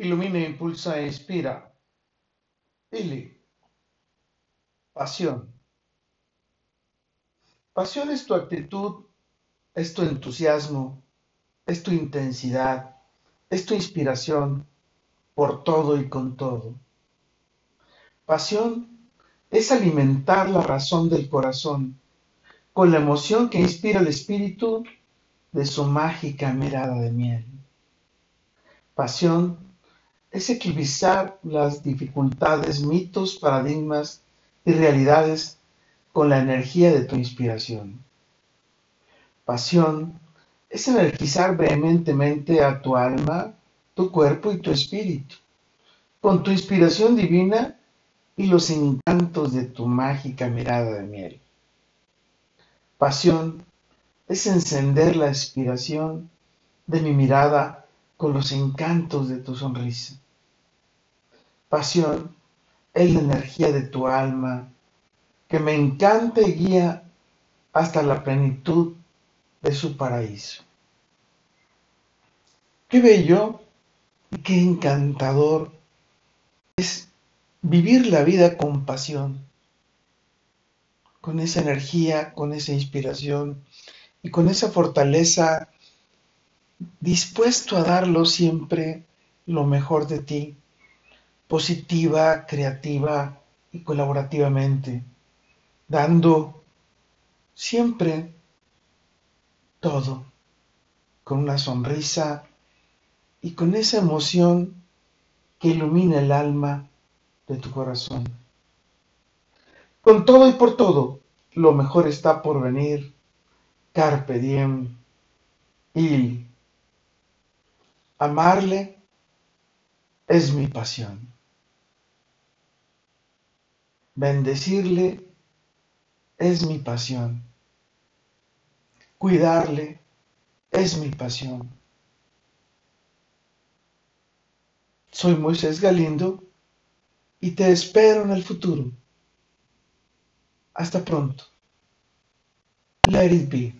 Ilumina, impulsa e inspira. Ili. Pasión. Pasión es tu actitud, es tu entusiasmo, es tu intensidad, es tu inspiración por todo y con todo. Pasión es alimentar la razón del corazón con la emoción que inspira el espíritu de su mágica mirada de miel. Pasión es equilibrar las dificultades, mitos, paradigmas y realidades con la energía de tu inspiración. Pasión es energizar vehementemente a tu alma, tu cuerpo y tu espíritu, con tu inspiración divina y los encantos de tu mágica mirada de miel. Pasión es encender la inspiración de mi mirada con los encantos de tu sonrisa. Pasión es la energía de tu alma que me encanta y guía hasta la plenitud de su paraíso. Qué bello y qué encantador es vivir la vida con pasión, con esa energía, con esa inspiración y con esa fortaleza dispuesto a darlo siempre lo mejor de ti, positiva, creativa y colaborativamente, dando siempre todo, con una sonrisa y con esa emoción que ilumina el alma de tu corazón. Con todo y por todo, lo mejor está por venir. Carpe diem. Y amarle es mi pasión. Bendecirle es mi pasión. Cuidarle es mi pasión. Soy Moisés Galindo y te espero en el futuro. Hasta pronto. Let it be.